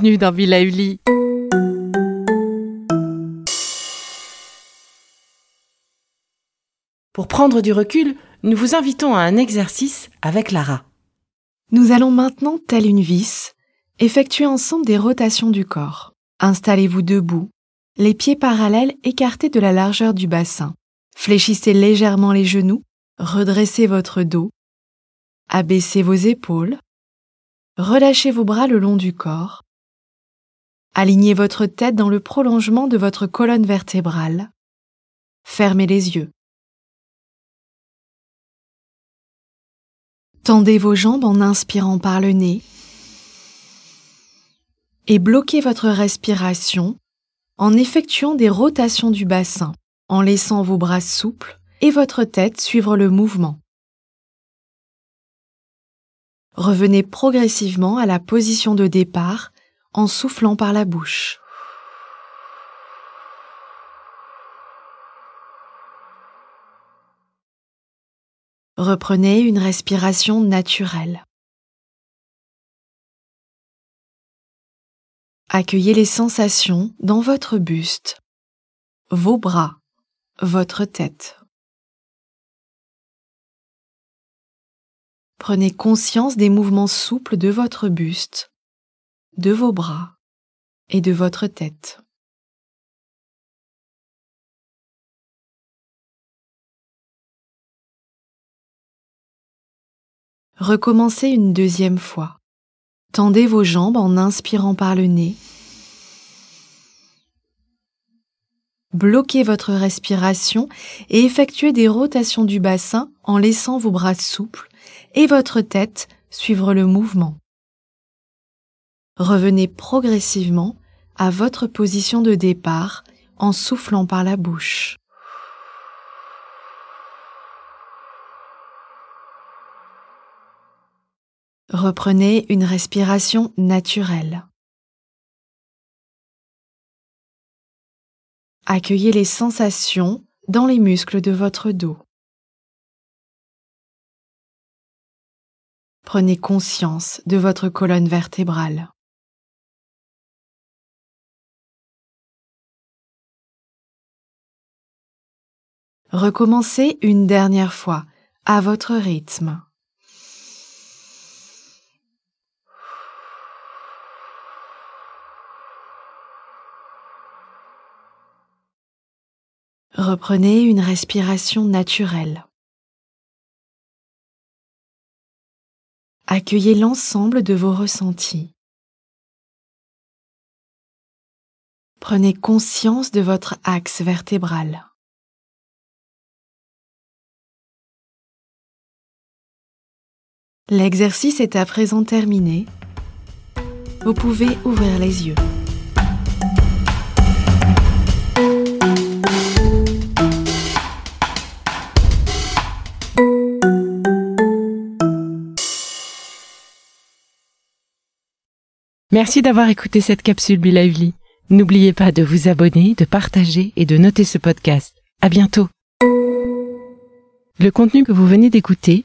Bienvenue dans Villa Uli. Pour prendre du recul, nous vous invitons à un exercice avec Lara. Nous allons maintenant, telle une vis, effectuer ensemble des rotations du corps. Installez-vous debout, les pieds parallèles écartés de la largeur du bassin. Fléchissez légèrement les genoux, redressez votre dos, abaissez vos épaules, relâchez vos bras le long du corps, alignez votre tête dans le prolongement de votre colonne vertébrale, fermez les yeux. Tendez vos jambes en inspirant par le nez et bloquez votre respiration en effectuant des rotations du bassin, en laissant vos bras souples et votre tête suivre le mouvement. Revenez progressivement à la position de départ en soufflant par la bouche. Reprenez une respiration naturelle. Accueillez les sensations dans votre buste, vos bras, votre tête. Prenez conscience des mouvements souples de votre buste, de vos bras et de votre tête. Recommencez une deuxième fois. Tendez vos jambes en inspirant par le nez. Bloquez votre respiration et effectuez des rotations du bassin en laissant vos bras souples et votre tête suivre le mouvement. Revenez progressivement à votre position de départ en soufflant par la bouche. Reprenez une respiration naturelle. Accueillez les sensations dans les muscles de votre dos. Prenez conscience de votre colonne vertébrale. Recommencez une dernière fois à votre rythme. Reprenez une respiration naturelle. Accueillez l'ensemble de vos ressentis. Prenez conscience de votre axe vertébral. L'exercice est à présent terminé. Vous pouvez ouvrir les yeux. Merci d'avoir écouté cette capsule Bilauli. N'oubliez pas de vous abonner, de partager et de noter ce podcast. À bientôt. Le contenu que vous venez d'écouter